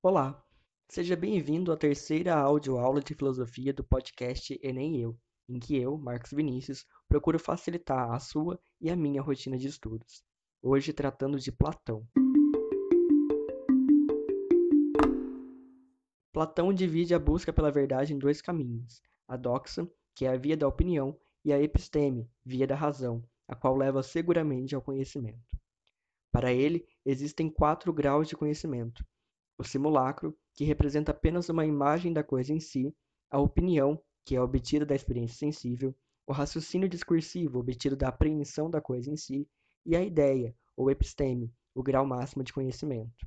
Olá, seja bem-vindo à terceira audioaula de filosofia do podcast Enem Eu, em que eu, Marcos Vinícius, procuro facilitar a sua e a minha rotina de estudos. Hoje tratando de Platão. Platão divide a busca pela verdade em dois caminhos: a doxa, que é a via da opinião, e a episteme, via da razão, a qual leva seguramente ao conhecimento. Para ele, existem quatro graus de conhecimento: o simulacro, que representa apenas uma imagem da coisa em si, a opinião, que é obtida da experiência sensível, o raciocínio discursivo, obtido da apreensão da coisa em si, e a ideia, ou episteme, o grau máximo de conhecimento.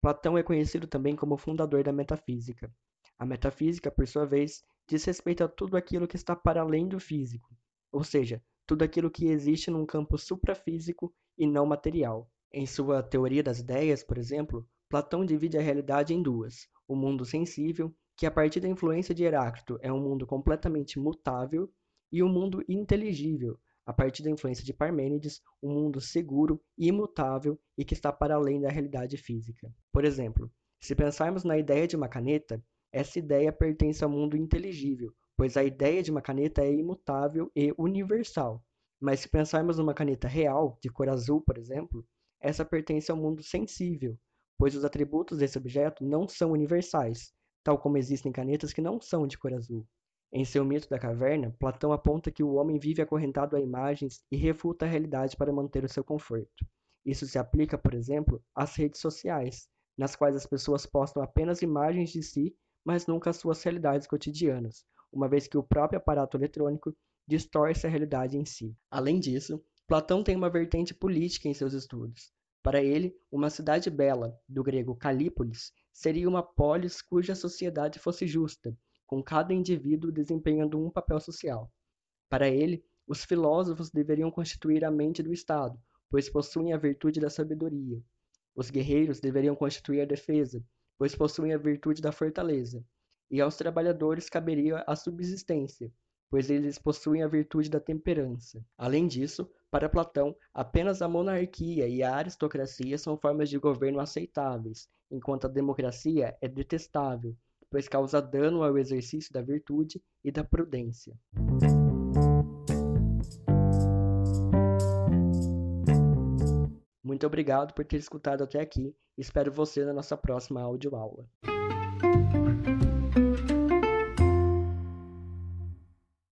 Platão é conhecido também como fundador da metafísica. A metafísica, por sua vez, diz respeito a tudo aquilo que está para além do físico, ou seja, tudo aquilo que existe num campo suprafísico e não material. Em sua Teoria das Ideias, por exemplo, Platão divide a realidade em duas: o mundo sensível, que a partir da influência de Heráclito é um mundo completamente mutável, e o mundo inteligível, a partir da influência de Parmênides, um mundo seguro, imutável e que está para além da realidade física. Por exemplo, se pensarmos na ideia de uma caneta, essa ideia pertence ao mundo inteligível, pois a ideia de uma caneta é imutável e universal. Mas se pensarmos numa caneta real, de cor azul, por exemplo, essa pertence ao mundo sensível, pois os atributos desse objeto não são universais, tal como existem canetas que não são de cor azul. Em seu mito da caverna, Platão aponta que o homem vive acorrentado a imagens e refuta a realidade para manter o seu conforto. Isso se aplica, por exemplo, às redes sociais, nas quais as pessoas postam apenas imagens de si, mas nunca as suas realidades cotidianas, uma vez que o próprio aparato eletrônico distorce a realidade em si. Além disso, Platão tem uma vertente política em seus estudos. Para ele, uma cidade bela, do grego Calípolis, seria uma polis cuja sociedade fosse justa, com cada indivíduo desempenhando um papel social. Para ele, os filósofos deveriam constituir a mente do Estado, pois possuem a virtude da sabedoria. Os guerreiros deveriam constituir a defesa, pois possuem a virtude da fortaleza e aos trabalhadores caberia a subsistência, pois eles possuem a virtude da temperança. Além disso, para Platão, apenas a monarquia e a aristocracia são formas de governo aceitáveis, enquanto a democracia é detestável, pois causa dano ao exercício da virtude e da prudência. Muito obrigado por ter escutado até aqui. Espero você na nossa próxima audioaula.